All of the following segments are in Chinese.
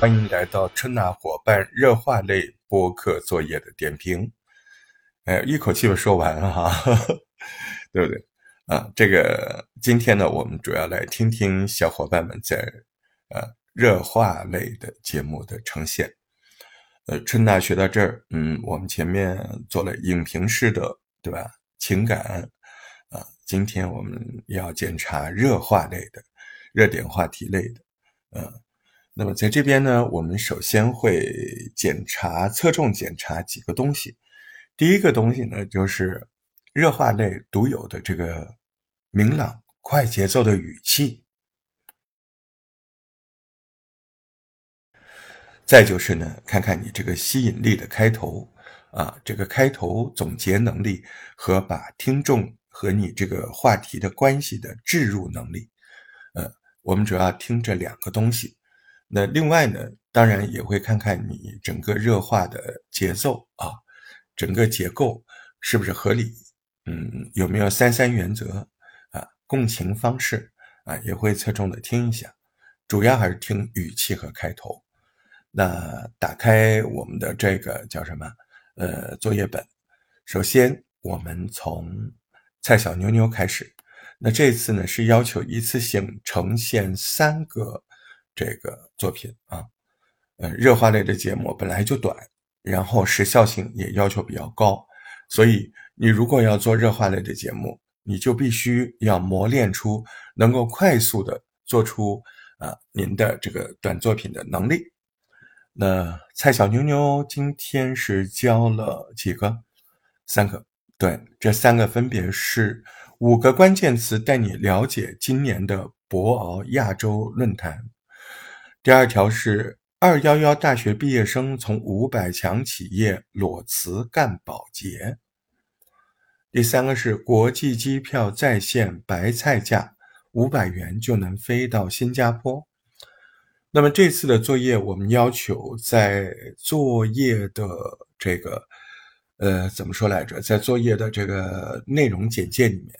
欢迎来到春娜伙伴热化类播客作业的点评。哎，一口气说完了哈，对不对？啊，这个今天呢，我们主要来听听小伙伴们在呃热化类的节目的呈现。呃，春娜学到这儿，嗯，我们前面做了影评式的，对吧？情感，今天我们要检查热话类的、热点话题类的，嗯。那么在这边呢，我们首先会检查、侧重检查几个东西。第一个东西呢，就是热话类独有的这个明朗、快节奏的语气。再就是呢，看看你这个吸引力的开头啊，这个开头总结能力和把听众和你这个话题的关系的置入能力。呃，我们主要听这两个东西。那另外呢，当然也会看看你整个热话的节奏啊，整个结构是不是合理，嗯，有没有三三原则啊，共情方式啊，也会侧重的听一下，主要还是听语气和开头。那打开我们的这个叫什么？呃，作业本，首先我们从蔡小妞妞开始。那这次呢是要求一次性呈现三个。这个作品啊，呃，热化类的节目本来就短，然后时效性也要求比较高，所以你如果要做热化类的节目，你就必须要磨练出能够快速的做出啊您的这个短作品的能力。那蔡小妞妞今天是教了几个？三个。对，这三个分别是五个关键词，带你了解今年的博鳌亚洲论坛。第二条是二幺幺大学毕业生从五百强企业裸辞干保洁。第三个是国际机票在线白菜价五百元就能飞到新加坡。那么这次的作业，我们要求在作业的这个呃怎么说来着？在作业的这个内容简介里面，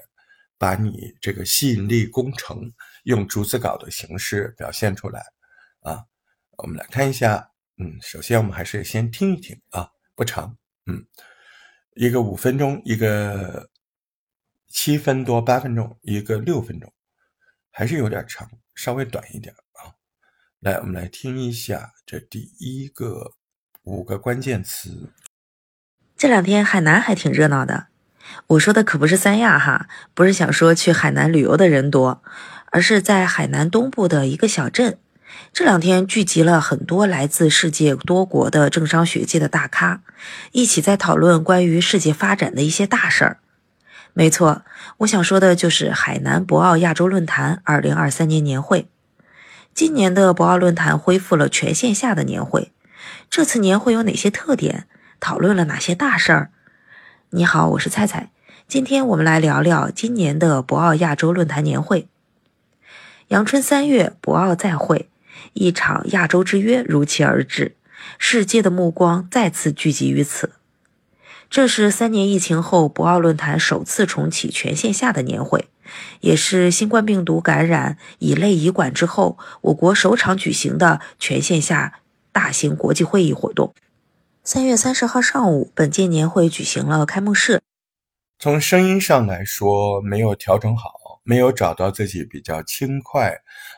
把你这个吸引力工程用逐字稿的形式表现出来。啊，我们来看一下，嗯，首先我们还是先听一听啊，不长，嗯，一个五分钟，一个七分多八分钟，一个六分钟，还是有点长，稍微短一点啊。来，我们来听一下这第一个五个关键词。这两天海南还挺热闹的，我说的可不是三亚哈，不是想说去海南旅游的人多，而是在海南东部的一个小镇。这两天聚集了很多来自世界多国的政商学界的大咖，一起在讨论关于世界发展的一些大事儿。没错，我想说的就是海南博鳌亚洲论坛二零二三年年会。今年的博鳌论坛恢复了全线下的年会。这次年会有哪些特点？讨论了哪些大事儿？你好，我是菜菜。今天我们来聊聊今年的博鳌亚洲论坛年会。阳春三月，博鳌再会。一场亚洲之约如期而至，世界的目光再次聚集于此。这是三年疫情后博鳌论坛首次重启全线下的年会，也是新冠病毒感染以类以管之后，我国首场举行的全线下大型国际会议活动。三月三十号上午，本届年会举行了开幕式。从声音上来说，没有调整好。没有找到自己比较轻快、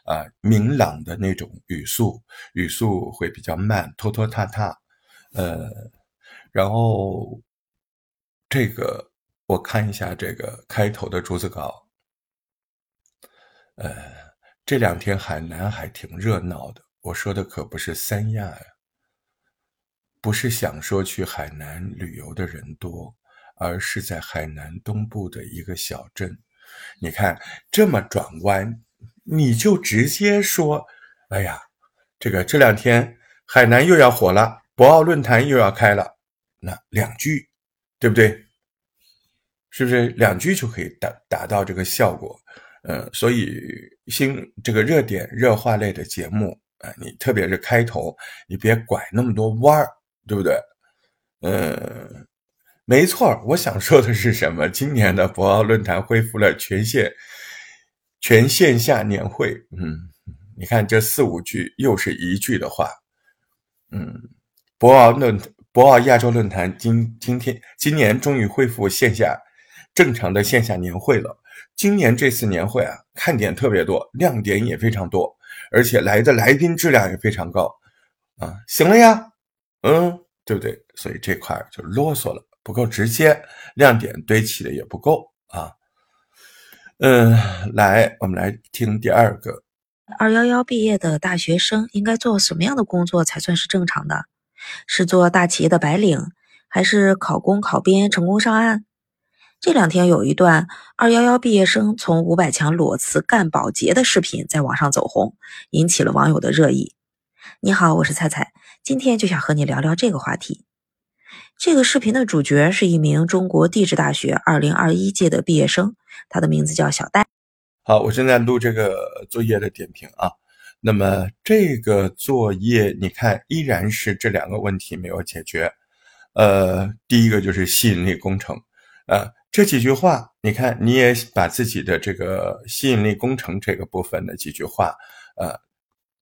啊明朗的那种语速，语速会比较慢，拖拖沓沓。呃，然后这个我看一下这个开头的竹子稿。呃，这两天海南还挺热闹的。我说的可不是三亚呀，不是想说去海南旅游的人多，而是在海南东部的一个小镇。你看这么转弯，你就直接说：“哎呀，这个这两天海南又要火了，博鳌论坛又要开了。”那两句，对不对？是不是两句就可以达达到这个效果？呃，所以新这个热点热话类的节目啊，你特别是开头，你别拐那么多弯儿，对不对？嗯。没错，我想说的是什么？今年的博鳌论坛恢复了全线全线下年会。嗯，你看这四五句又是一句的话。嗯，博鳌论博鳌亚洲论坛今今天今年终于恢复线下正常的线下年会了。今年这次年会啊，看点特别多，亮点也非常多，而且来的来宾质量也非常高。啊，行了呀，嗯，对不对？所以这块就啰嗦了。不够直接，亮点堆起的也不够啊。嗯，来，我们来听第二个。二幺幺毕业的大学生应该做什么样的工作才算是正常的？是做大企业的白领，还是考公考编成功上岸？这两天有一段二幺幺毕业生从五百强裸辞干保洁的视频在网上走红，引起了网友的热议。你好，我是菜菜，今天就想和你聊聊这个话题。这个视频的主角是一名中国地质大学2021届的毕业生，他的名字叫小戴。好，我正在录这个作业的点评啊。那么这个作业，你看依然是这两个问题没有解决。呃，第一个就是吸引力工程。呃，这几句话，你看你也把自己的这个吸引力工程这个部分的几句话，呃，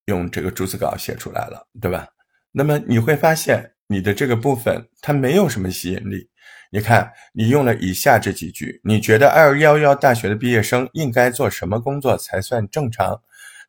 用这个逐字稿写出来了，对吧？那么你会发现。你的这个部分它没有什么吸引力。你看，你用了以下这几句，你觉得二幺幺大学的毕业生应该做什么工作才算正常？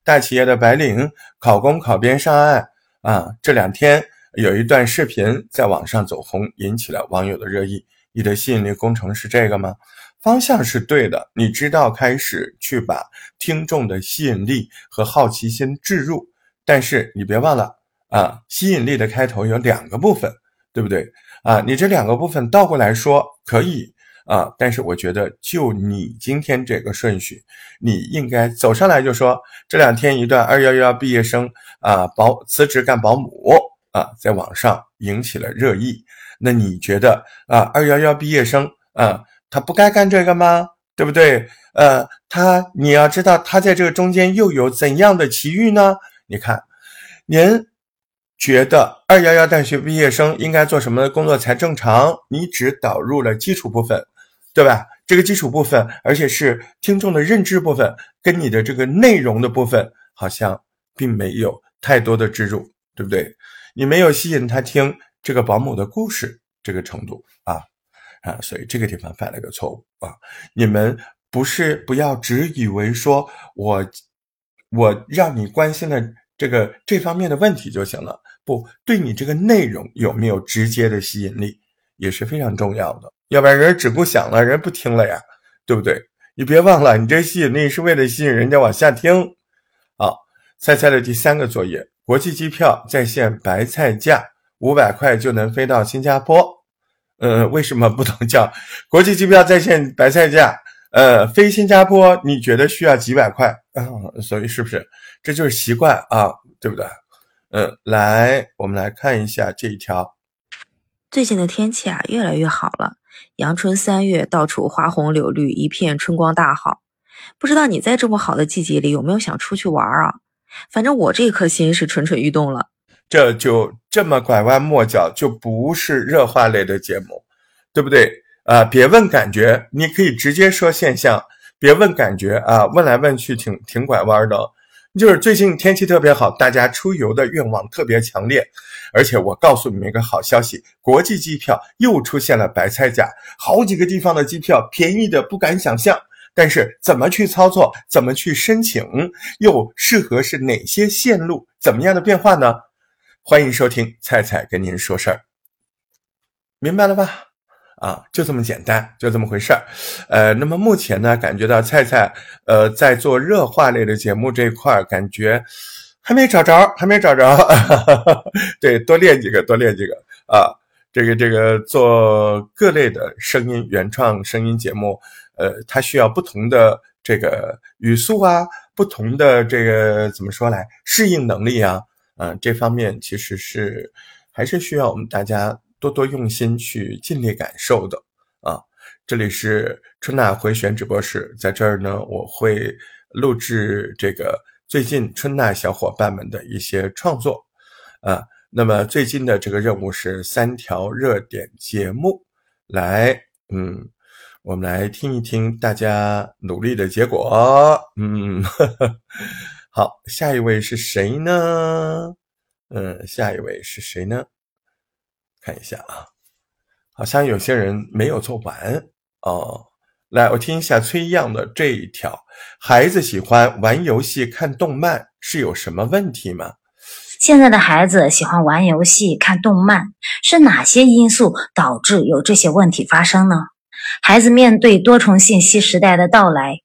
大企业的白领考公考编上岸啊！这两天有一段视频在网上走红，引起了网友的热议。你的吸引力工程是这个吗？方向是对的，你知道开始去把听众的吸引力和好奇心置入，但是你别忘了。啊，吸引力的开头有两个部分，对不对？啊，你这两个部分倒过来说可以啊，但是我觉得就你今天这个顺序，你应该走上来就说这两天一段二幺幺毕业生啊保辞职干保姆啊，在网上引起了热议。那你觉得啊，二幺幺毕业生啊，他不该干这个吗？对不对？呃，他你要知道他在这个中间又有怎样的奇遇呢？你看，您。觉得二幺幺大学毕业生应该做什么工作才正常？你只导入了基础部分，对吧？这个基础部分，而且是听众的认知部分，跟你的这个内容的部分好像并没有太多的植入，对不对？你没有吸引他听这个保姆的故事这个程度啊啊，所以这个地方犯了个错误啊！你们不是不要只以为说我我让你关心了这个这方面的问题就行了。不对你这个内容有没有直接的吸引力也是非常重要的，要不然人只顾想了，人不听了呀，对不对？你别忘了，你这吸引力是为了吸引人家往下听。好，菜菜的第三个作业：国际机票在线白菜价五百块就能飞到新加坡。呃，为什么不能叫国际机票在线白菜价？呃，飞新加坡你觉得需要几百块？嗯，所以是不是这就是习惯啊？对不对？嗯，来，我们来看一下这一条。最近的天气啊，越来越好了。阳春三月，到处花红柳绿，一片春光大好。不知道你在这么好的季节里有没有想出去玩啊？反正我这颗心是蠢蠢欲动了。这就这么拐弯抹角，就不是热化类的节目，对不对？啊，别问感觉，你可以直接说现象。别问感觉啊，问来问去挺挺拐弯的。就是最近天气特别好，大家出游的愿望特别强烈，而且我告诉你们一个好消息，国际机票又出现了白菜价，好几个地方的机票便宜的不敢想象。但是怎么去操作，怎么去申请，又适合是哪些线路，怎么样的变化呢？欢迎收听菜菜跟您说事儿，明白了吧？啊，就这么简单，就这么回事儿，呃，那么目前呢，感觉到菜菜，呃，在做热话类的节目这一块儿，感觉还没找着，还没找着，对，多练几个，多练几个。啊，这个这个做各类的声音原创声音节目，呃，它需要不同的这个语速啊，不同的这个怎么说来适应能力啊，嗯，这方面其实是还是需要我们大家。多多用心去尽力感受的啊！这里是春娜回旋直播室，在这儿呢，我会录制这个最近春娜小伙伴们的一些创作啊。那么最近的这个任务是三条热点节目，来，嗯，我们来听一听大家努力的结果。嗯，好，下一位是谁呢？嗯，下一位是谁呢？看一下啊，好像有些人没有做完哦。来，我听一下崔样的这一条：孩子喜欢玩游戏、看动漫，是有什么问题吗？现在的孩子喜欢玩游戏、看动漫，是哪些因素导致有这些问题发生呢？孩子面对多重信息时代的到来，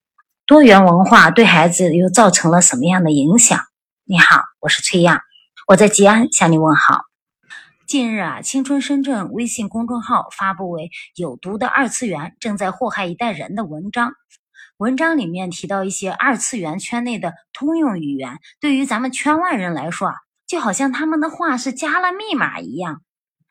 多元文化对孩子又造成了什么样的影响？你好，我是崔亚，我在吉安向你问好。近日啊，青春深圳微信公众号发布为“有毒的二次元正在祸害一代人”的文章。文章里面提到一些二次元圈内的通用语言，对于咱们圈外人来说啊。就好像他们的话是加了密码一样，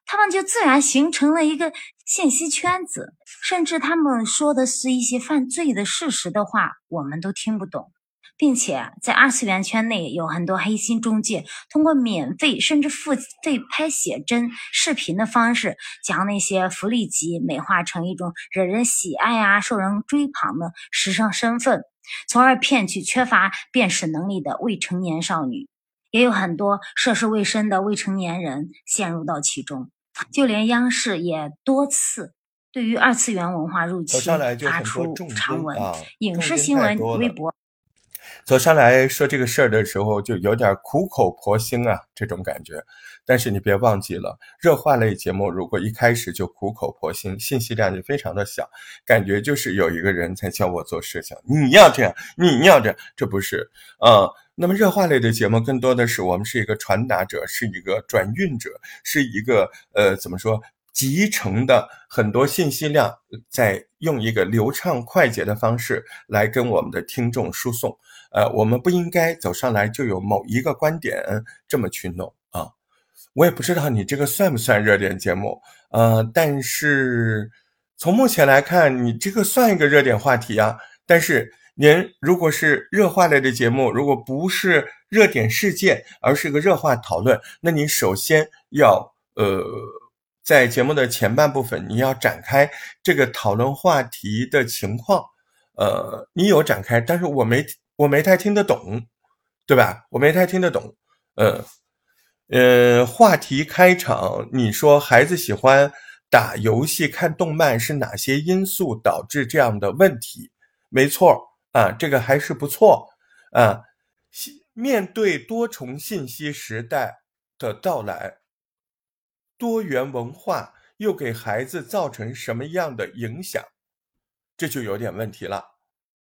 他们就自然形成了一个信息圈子，甚至他们说的是一些犯罪的事实的话，我们都听不懂，并且在二次元圈内有很多黑心中介，通过免费甚至付费拍写真视频的方式，将那些福利级美化成一种惹人喜爱啊、受人追捧的时尚身份，从而骗取缺乏辨识能力的未成年少女。也有很多涉世未深的未成年人陷入到其中，就连央视也多次对于二次元文化入侵发出长文、影视新闻、微博。走上来说这个事儿的时候，就有点苦口婆心啊，这种感觉。但是你别忘记了，热话类节目如果一开始就苦口婆心，信息量就非常的小，感觉就是有一个人在教我做事情，你要这样，你要这样，这不是啊？那么热话类的节目更多的是我们是一个传达者，是一个转运者，是一个呃怎么说集成的很多信息量，在用一个流畅快捷的方式来跟我们的听众输送。呃，我们不应该走上来就有某一个观点这么去弄啊！我也不知道你这个算不算热点节目，呃，但是从目前来看，你这个算一个热点话题啊。但是您如果是热话类的节目，如果不是热点事件，而是一个热话讨论，那你首先要呃，在节目的前半部分，你要展开这个讨论话题的情况，呃，你有展开，但是我没。我没太听得懂，对吧？我没太听得懂。嗯，呃，话题开场，你说孩子喜欢打游戏、看动漫是哪些因素导致这样的问题？没错啊，这个还是不错啊。面对多重信息时代的到来，多元文化又给孩子造成什么样的影响？这就有点问题了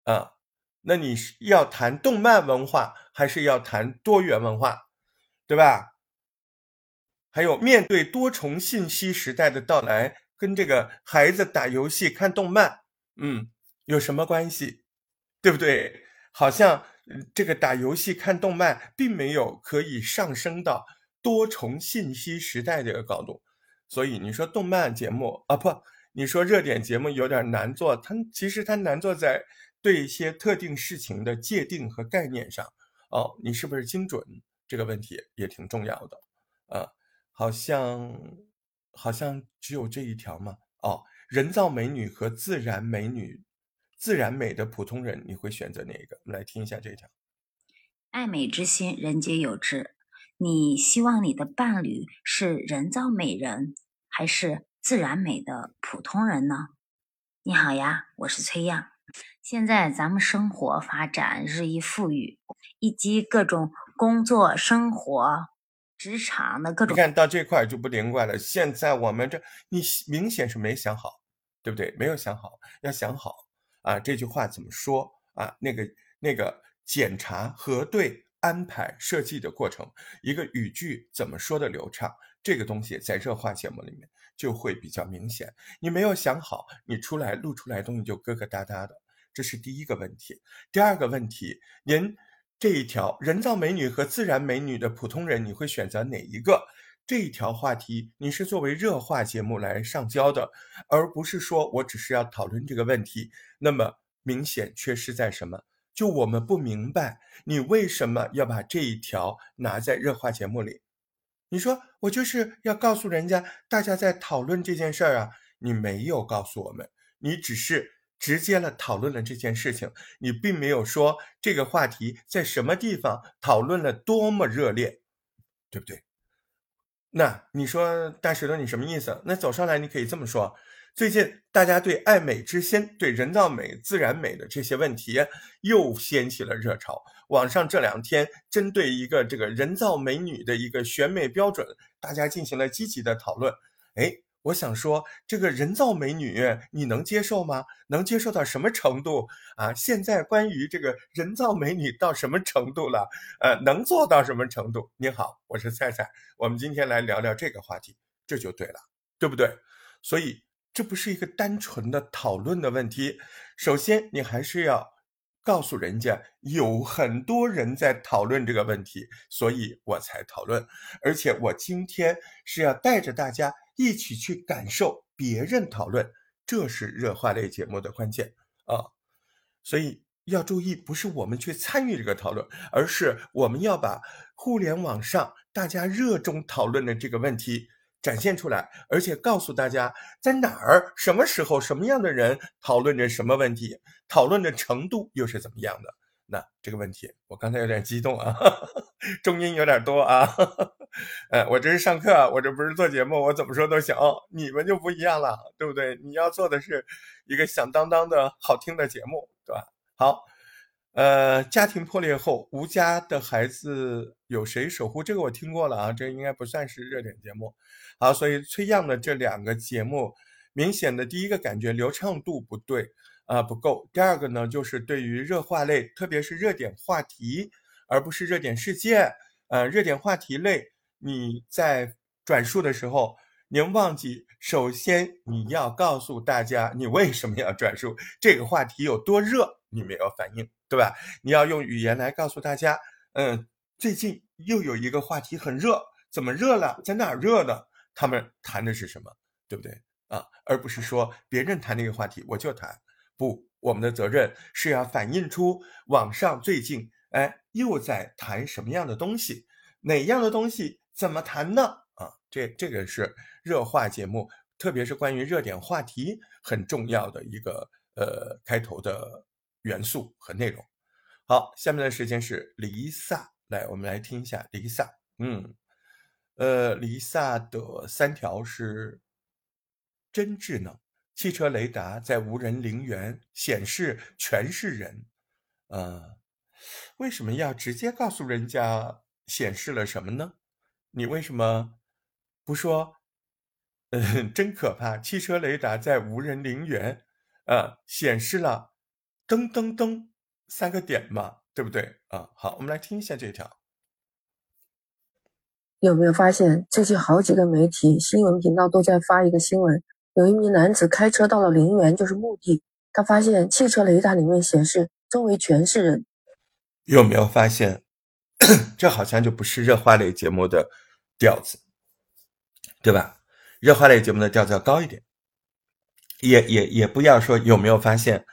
啊。那你是要谈动漫文化，还是要谈多元文化，对吧？还有面对多重信息时代的到来，跟这个孩子打游戏、看动漫，嗯，有什么关系？对不对？好像这个打游戏、看动漫，并没有可以上升到多重信息时代这个高度。所以你说动漫节目啊，不，你说热点节目有点难做，它其实它难做在。对一些特定事情的界定和概念上，哦，你是不是精准？这个问题也挺重要的，啊，好像好像只有这一条吗？哦，人造美女和自然美女，自然美的普通人，你会选择哪一个？我们来听一下这条。爱美之心，人皆有之。你希望你的伴侣是人造美人，还是自然美的普通人呢？你好呀，我是崔样。现在咱们生活发展日益富裕，以及各种工作、生活、职场的各种，你看到这块就不灵怪了。现在我们这，你明显是没想好，对不对？没有想好，要想好啊！这句话怎么说啊？那个那个检查、核对、安排、设计的过程，一个语句怎么说的流畅，这个东西在热话节目里面就会比较明显。你没有想好，你出来录出来东西就疙疙瘩瘩的。这是第一个问题，第二个问题，您这一条人造美女和自然美女的普通人，你会选择哪一个？这一条话题，你是作为热话节目来上交的，而不是说我只是要讨论这个问题。那么明显缺失在什么？就我们不明白你为什么要把这一条拿在热话节目里？你说我就是要告诉人家，大家在讨论这件事儿啊，你没有告诉我们，你只是直接了讨论了这件事情，你并没有说这个话题在什么地方讨论了多么热烈，对不对？那你说大石头，你什么意思？那走上来你可以这么说。最近大家对爱美之心、对人造美、自然美的这些问题又掀起了热潮。网上这两天针对一个这个人造美女的一个选美标准，大家进行了积极的讨论。哎，我想说，这个人造美女你能接受吗？能接受到什么程度啊？现在关于这个人造美女到什么程度了？呃，能做到什么程度？你好，我是菜菜，我们今天来聊聊这个话题，这就对了，对不对？所以。这不是一个单纯的讨论的问题。首先，你还是要告诉人家有很多人在讨论这个问题，所以我才讨论。而且，我今天是要带着大家一起去感受别人讨论，这是热话类节目的关键啊。所以要注意，不是我们去参与这个讨论，而是我们要把互联网上大家热衷讨论的这个问题。展现出来，而且告诉大家在哪儿、什么时候、什么样的人讨论着什么问题，讨论的程度又是怎么样的？那这个问题，我刚才有点激动啊，重音有点多啊。哎，我这是上课，我这不是做节目，我怎么说都行。你们就不一样了，对不对？你要做的是一个响当当的好听的节目，对吧？好。呃，家庭破裂后，无家的孩子有谁守护？这个我听过了啊，这应该不算是热点节目。好，所以崔样的这两个节目，明显的第一个感觉流畅度不对啊，不够。第二个呢，就是对于热话类，特别是热点话题，而不是热点事件，呃，热点话题类，你在转述的时候，您忘记，首先你要告诉大家，你为什么要转述这个话题有多热，你没有反应。对吧？你要用语言来告诉大家，嗯，最近又有一个话题很热，怎么热了？在哪热的？他们谈的是什么？对不对啊？而不是说别人谈那个话题我就谈。不，我们的责任是要反映出网上最近哎又在谈什么样的东西，哪样的东西怎么谈呢？啊，这这个是热话节目，特别是关于热点话题很重要的一个呃开头的。元素和内容。好，下面的时间是离萨，来，我们来听一下离萨。嗯，呃，离萨的三条是真智能，汽车雷达在无人陵园显示全是人。呃，为什么要直接告诉人家显示了什么呢？你为什么不说？嗯，真可怕，汽车雷达在无人陵园，呃，显示了。噔噔噔，三个点嘛，对不对啊？好，我们来听一下这条。有没有发现最近好几个媒体新闻频道都在发一个新闻？有一名男子开车到了陵园，就是墓地，他发现汽车雷达里面显示周围全是人。有没有发现？这好像就不是热话类节目的调子，对吧？热话类节目的调子要高一点，也也也不要说有没有发现。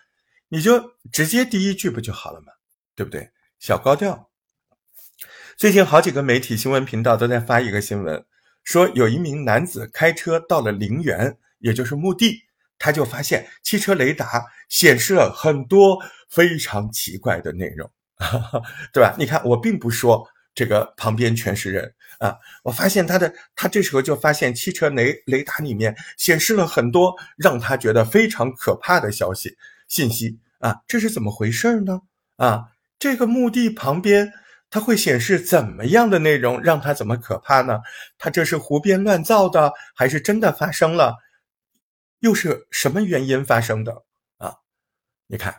你就直接第一句不就好了嘛，对不对？小高调。最近好几个媒体新闻频道都在发一个新闻，说有一名男子开车到了陵园，也就是墓地，他就发现汽车雷达显示了很多非常奇怪的内容，对吧？你看，我并不说这个旁边全是人啊，我发现他的，他这时候就发现汽车雷雷达里面显示了很多让他觉得非常可怕的消息信息。啊，这是怎么回事呢？啊，这个墓地旁边它会显示怎么样的内容，让它怎么可怕呢？它这是胡编乱造的，还是真的发生了？又是什么原因发生的？啊，你看，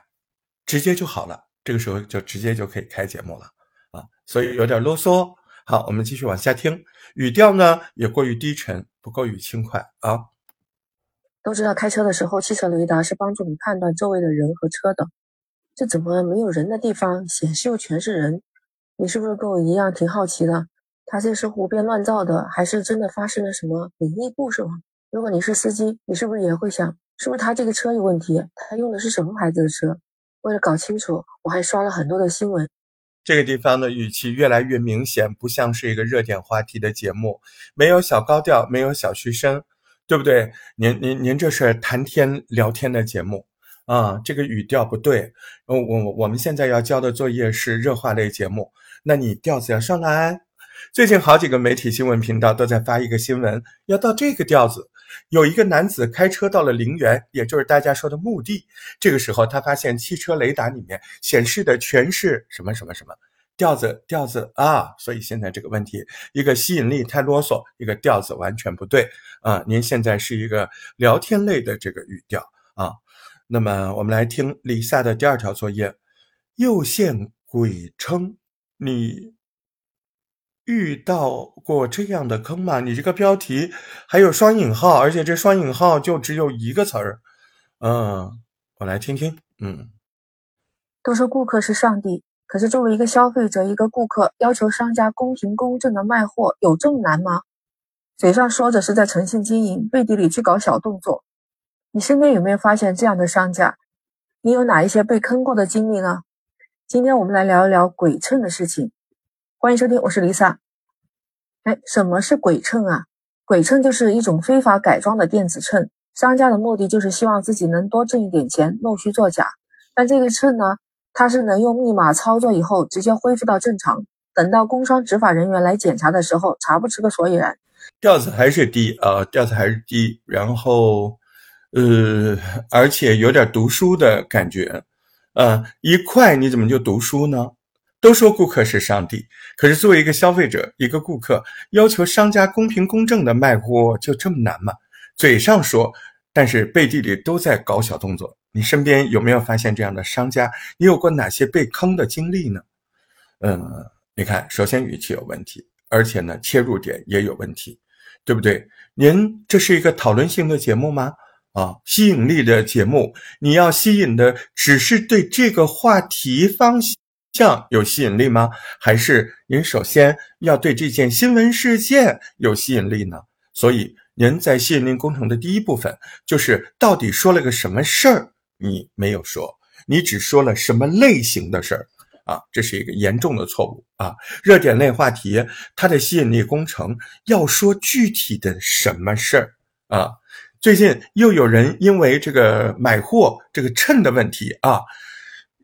直接就好了，这个时候就直接就可以开节目了啊，所以有点啰嗦。好，我们继续往下听，语调呢也过于低沉，不够于轻快啊。都知道开车的时候，汽车雷达是帮助你判断周围的人和车的。这怎么没有人的地方显示又全是人？你是不是跟我一样挺好奇的？他这是胡编乱造的，还是真的发生了什么灵异故事吗？如果你是司机，你是不是也会想，是不是他这个车有问题？他用的是什么牌子的车？为了搞清楚，我还刷了很多的新闻。这个地方的语气越来越明显，不像是一个热点话题的节目，没有小高调，没有小嘘声。对不对？您您您这是谈天聊天的节目啊，这个语调不对。我我我们现在要交的作业是热话类节目，那你调子要上来。最近好几个媒体新闻频道都在发一个新闻，要到这个调子。有一个男子开车到了陵园，也就是大家说的墓地。这个时候，他发现汽车雷达里面显示的全是什么什么什么调子调子啊！所以现在这个问题，一个吸引力太啰嗦，一个调子完全不对啊！您现在是一个聊天类的这个语调啊。那么我们来听李萨的第二条作业：又现鬼称你。遇到过这样的坑吗？你这个标题还有双引号，而且这双引号就只有一个词儿。嗯，我来听听。嗯，都说顾客是上帝，可是作为一个消费者，一个顾客要求商家公平公正的卖货，有这么难吗？嘴上说着是在诚信经营，背地里去搞小动作。你身边有没有发现这样的商家？你有哪一些被坑过的经历呢？今天我们来聊一聊鬼称的事情。欢迎收听，我是 Lisa。哎，什么是鬼秤啊？鬼秤就是一种非法改装的电子秤，商家的目的就是希望自己能多挣一点钱，弄虚作假。但这个秤呢，它是能用密码操作以后直接恢复到正常，等到工商执法人员来检查的时候，查不出个所以然。调子还是低啊，调子还是低，然后，呃，而且有点读书的感觉，呃，一块你怎么就读书呢？都说顾客是上帝，可是作为一个消费者，一个顾客要求商家公平公正的卖货，就这么难吗？嘴上说，但是背地里都在搞小动作。你身边有没有发现这样的商家？你有过哪些被坑的经历呢？嗯，你看，首先语气有问题，而且呢，切入点也有问题，对不对？您这是一个讨论性的节目吗？啊，吸引力的节目，你要吸引的只是对这个话题方像有吸引力吗？还是您首先要对这件新闻事件有吸引力呢？所以您在吸引力工程的第一部分就是到底说了个什么事儿？你没有说，你只说了什么类型的事儿啊？这是一个严重的错误啊！热点类话题，它的吸引力工程要说具体的什么事儿啊？最近又有人因为这个买货这个秤的问题啊，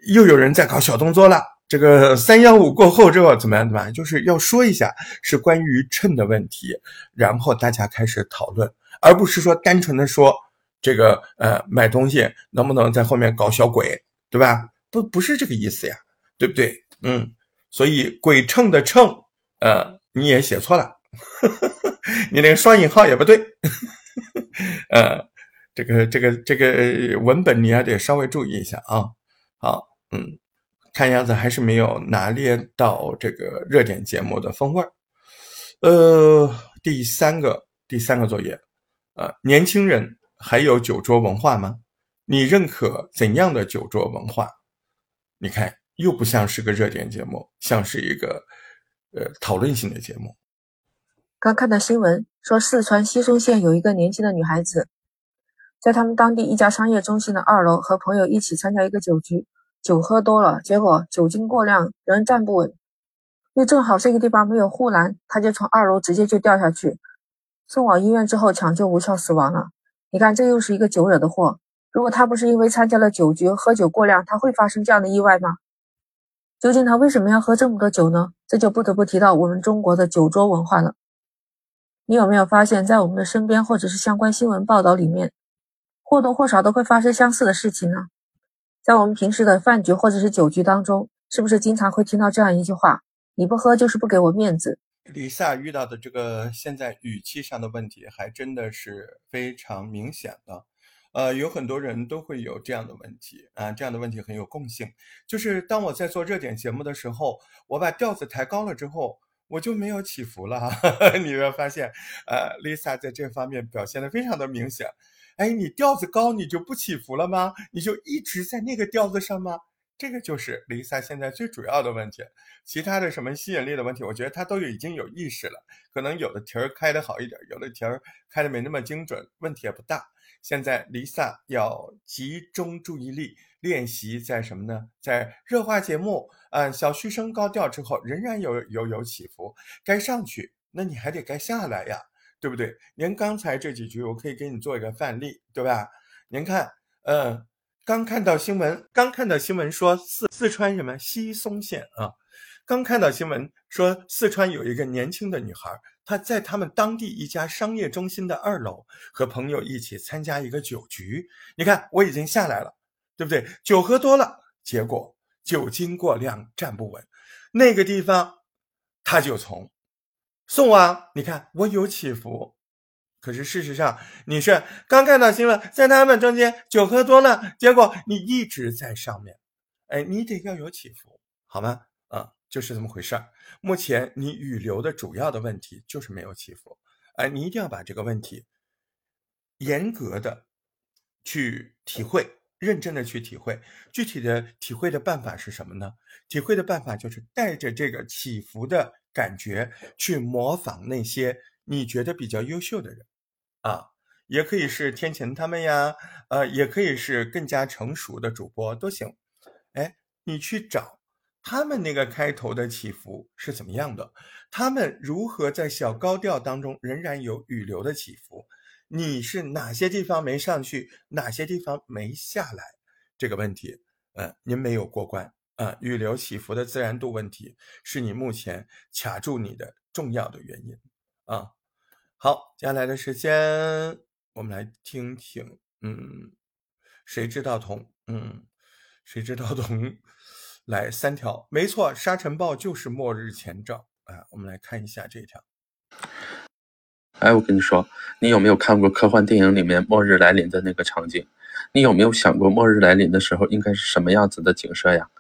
又有人在搞小动作了。这个三幺五过后之后怎么样？怎么样？就是要说一下是关于秤的问题，然后大家开始讨论，而不是说单纯的说这个呃买东西能不能在后面搞小鬼，对吧？不不是这个意思呀，对不对？嗯，所以鬼秤的秤，呃你也写错了，你那个双引号也不对，呃这个这个这个文本你还得稍微注意一下啊。好，嗯。看样子还是没有拿捏到这个热点节目的风味儿。呃，第三个第三个作业，呃，年轻人还有酒桌文化吗？你认可怎样的酒桌文化？你看，又不像是个热点节目，像是一个呃讨论性的节目。刚看到新闻说，四川西松县有一个年轻的女孩子，在他们当地一家商业中心的二楼和朋友一起参加一个酒局。酒喝多了，结果酒精过量，人站不稳，又正好这个地方没有护栏，他就从二楼直接就掉下去，送往医院之后抢救无效死亡了。你看，这又是一个酒惹的祸。如果他不是因为参加了酒局喝酒过量，他会发生这样的意外吗？究竟他为什么要喝这么多酒呢？这就不得不提到我们中国的酒桌文化了。你有没有发现，在我们的身边或者是相关新闻报道里面，或多或少都会发生相似的事情呢？在我们平时的饭局或者是酒局当中，是不是经常会听到这样一句话：“你不喝就是不给我面子。”李萨遇到的这个现在语气上的问题，还真的是非常明显的。呃，有很多人都会有这样的问题啊，这样的问题很有共性。就是当我在做热点节目的时候，我把调子抬高了之后，我就没有起伏了。你会发现，呃，Lisa 在这方面表现的非常的明显。哎，你调子高，你就不起伏了吗？你就一直在那个调子上吗？这个就是 Lisa 现在最主要的问题。其他的什么吸引力的问题，我觉得他都已经有意识了。可能有的题儿开的好一点，有的题儿开的没那么精准，问题也不大。现在 Lisa 要集中注意力练习在什么呢？在热化节目，嗯，小嘘声高调之后，仍然有有有起伏，该上去，那你还得该下来呀。对不对？您刚才这几句，我可以给你做一个范例，对吧？您看，嗯，刚看到新闻，刚看到新闻说四四川什么西松县啊，刚看到新闻说四川有一个年轻的女孩，她在他们当地一家商业中心的二楼和朋友一起参加一个酒局。你看，我已经下来了，对不对？酒喝多了，结果酒精过量，站不稳，那个地方。他就从宋王，你看我有起伏，可是事实上你是刚看到新闻，在他们中间酒喝多了，结果你一直在上面，哎，你得要有起伏，好吗？啊，就是这么回事儿。目前你语流的主要的问题就是没有起伏，哎，你一定要把这个问题严格的去体会。认真的去体会，具体的体会的办法是什么呢？体会的办法就是带着这个起伏的感觉去模仿那些你觉得比较优秀的人，啊，也可以是天晴他们呀，呃，也可以是更加成熟的主播都行。哎，你去找他们那个开头的起伏是怎么样的？他们如何在小高调当中仍然有语流的起伏？你是哪些地方没上去，哪些地方没下来？这个问题，呃，您没有过关啊。预留起伏的自然度问题是你目前卡住你的重要的原因啊。好，接下来的时间我们来听听，嗯，谁知道同，嗯，谁知道同，来三条，没错，沙尘暴就是末日前兆啊。我们来看一下这一条。哎，我跟你说，你有没有看过科幻电影里面末日来临的那个场景？你有没有想过末日来临的时候应该是什么样子的景色呀？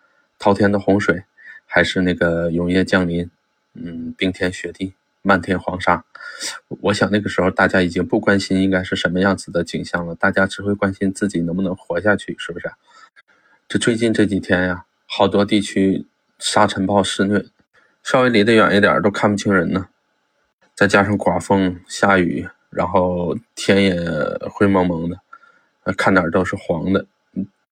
滔天的洪水，还是那个永夜降临？嗯，冰天雪地，漫天黄沙。我想那个时候大家已经不关心应该是什么样子的景象了，大家只会关心自己能不能活下去，是不是？这最近这几天呀，好多地区沙尘暴肆虐，稍微离得远一点都看不清人呢。再加上刮风下雨，然后天也灰蒙蒙的，看哪儿都是黄的，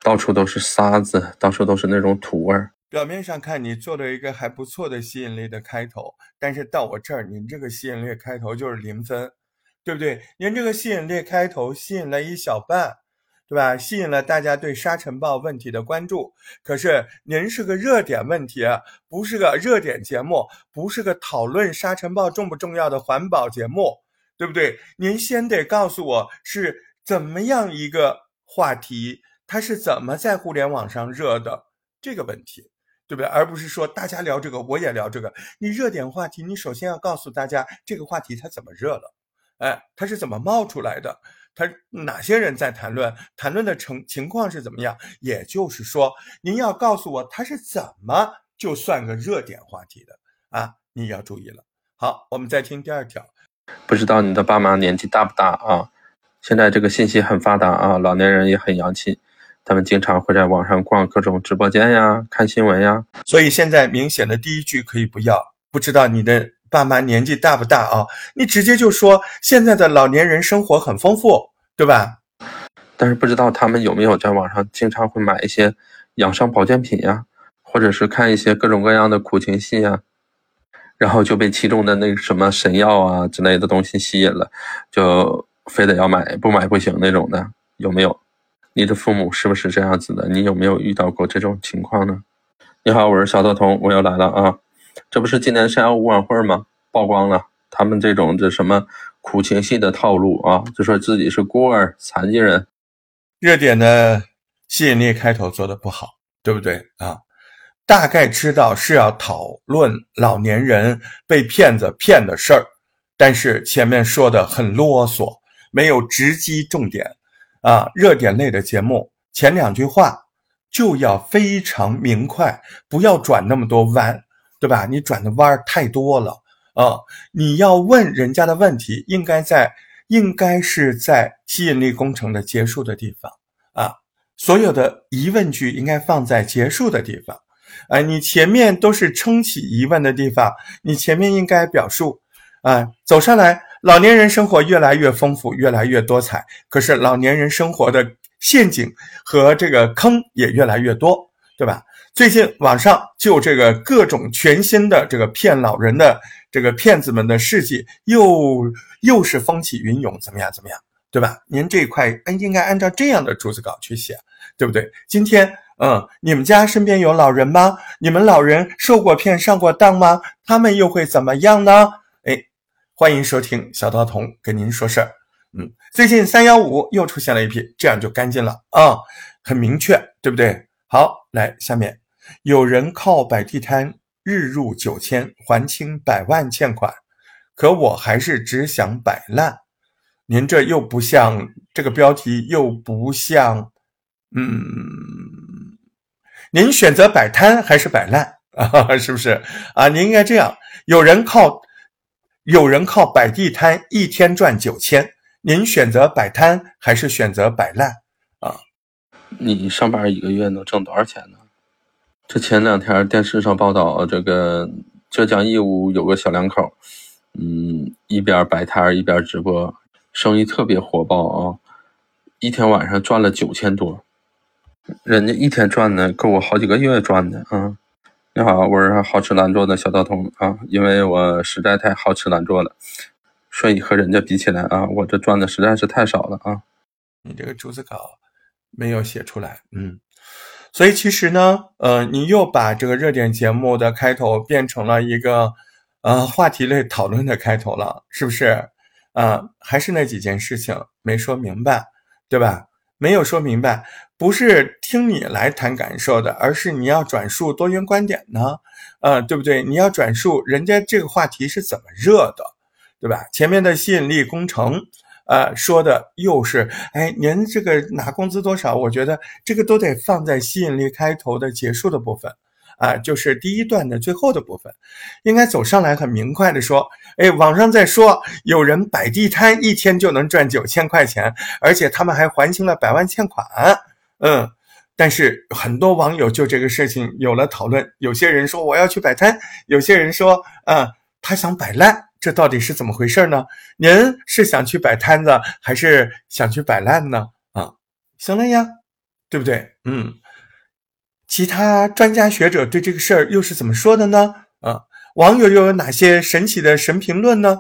到处都是沙子，到处都是那种土味儿。表面上看你做了一个还不错的吸引力的开头，但是到我这儿，您这个吸引力开头就是零分，对不对？您这个吸引力开头吸引了一小半。对吧？吸引了大家对沙尘暴问题的关注。可是您是个热点问题，不是个热点节目，不是个讨论沙尘暴重不重要的环保节目，对不对？您先得告诉我是怎么样一个话题，它是怎么在互联网上热的这个问题，对不对？而不是说大家聊这个，我也聊这个。你热点话题，你首先要告诉大家这个话题它怎么热了，哎，它是怎么冒出来的。他哪些人在谈论？谈论的成情况是怎么样？也就是说，您要告诉我他是怎么就算个热点话题的啊？你要注意了。好，我们再听第二条。不知道你的爸妈年纪大不大啊？现在这个信息很发达啊，老年人也很洋气，他们经常会在网上逛各种直播间呀，看新闻呀。所以现在明显的第一句可以不要。不知道你的。爸妈年纪大不大啊？你直接就说现在的老年人生活很丰富，对吧？但是不知道他们有没有在网上经常会买一些养生保健品呀，或者是看一些各种各样的苦情戏呀，然后就被其中的那个什么神药啊之类的东西吸引了，就非得要买，不买不行那种的，有没有？你的父母是不是这样子的？你有没有遇到过这种情况呢？你好，我是小豆童，我又来了啊。这不是今年三幺五晚会吗？曝光了他们这种这什么苦情戏的套路啊，就说自己是孤儿、残疾人。热点的吸引力开头做的不好，对不对啊？大概知道是要讨论老年人被骗子骗的事儿，但是前面说的很啰嗦，没有直击重点啊。热点类的节目前两句话就要非常明快，不要转那么多弯。对吧？你转的弯儿太多了啊！你要问人家的问题，应该在应该是在吸引力工程的结束的地方啊。所有的疑问句应该放在结束的地方。哎，你前面都是撑起疑问的地方，你前面应该表述啊，走上来，老年人生活越来越丰富，越来越多彩。可是老年人生活的陷阱和这个坑也越来越多，对吧？最近网上就这个各种全新的这个骗老人的这个骗子们的事迹，又又是风起云涌，怎么样怎么样，对吧？您这一块应该按照这样的逐字稿去写，对不对？今天，嗯，你们家身边有老人吗？你们老人受过骗、上过当吗？他们又会怎么样呢？欢迎收听小道童跟您说事儿。嗯，最近三幺五又出现了一批，这样就干净了啊，很明确，对不对？好，来下面，有人靠摆地摊日入九千还清百万欠款，可我还是只想摆烂。您这又不像这个标题，又不像，嗯，您选择摆摊还是摆烂啊？是不是啊？您应该这样，有人靠，有人靠摆地摊一天赚九千。您选择摆摊还是选择摆烂啊？你上班一个月能挣多少钱呢？这前两天电视上报道，这个浙江义乌有个小两口，嗯，一边摆摊一边直播，生意特别火爆啊，一天晚上赚了九千多，人家一天赚的够我好几个月赚的啊！你好，我是好吃懒做的小道童啊，因为我实在太好吃懒做了。所以和人家比起来啊，我这赚的实在是太少了啊！你这个逐字稿没有写出来，嗯，所以其实呢，呃，你又把这个热点节目的开头变成了一个呃话题类讨论的开头了，是不是？啊，还是那几件事情没说明白，对吧？没有说明白，不是听你来谈感受的，而是你要转述多元观点呢，呃，对不对？你要转述人家这个话题是怎么热的。对吧？前面的吸引力工程，呃，说的又是，哎，您这个拿工资多少？我觉得这个都得放在吸引力开头的结束的部分，啊，就是第一段的最后的部分，应该走上来很明快的说，哎，网上在说有人摆地摊一天就能赚九千块钱，而且他们还还清了百万欠款，嗯，但是很多网友就这个事情有了讨论，有些人说我要去摆摊，有些人说，嗯，他想摆烂。这到底是怎么回事呢？您是想去摆摊子，还是想去摆烂呢？啊，行了呀，对不对？嗯，其他专家学者对这个事儿又是怎么说的呢？啊，网友又有哪些神奇的神评论呢？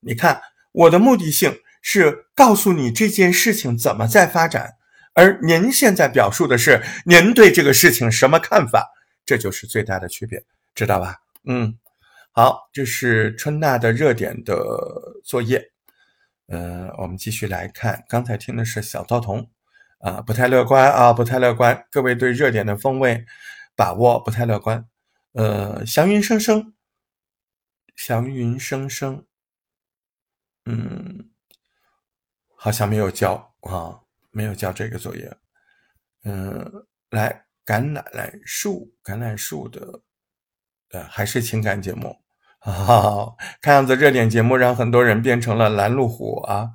你看，我的目的性是告诉你这件事情怎么在发展，而您现在表述的是您对这个事情什么看法，这就是最大的区别，知道吧？嗯。好，这是春娜的热点的作业。呃，我们继续来看，刚才听的是小道童啊，不太乐观啊，不太乐观。各位对热点的风味把握不太乐观。呃，祥云生生，祥云生生，嗯，好像没有交啊，没有交这个作业。嗯，来，橄榄树，橄榄树的。呃，还是情感节目，好，看样子热点节目让很多人变成了拦路虎啊。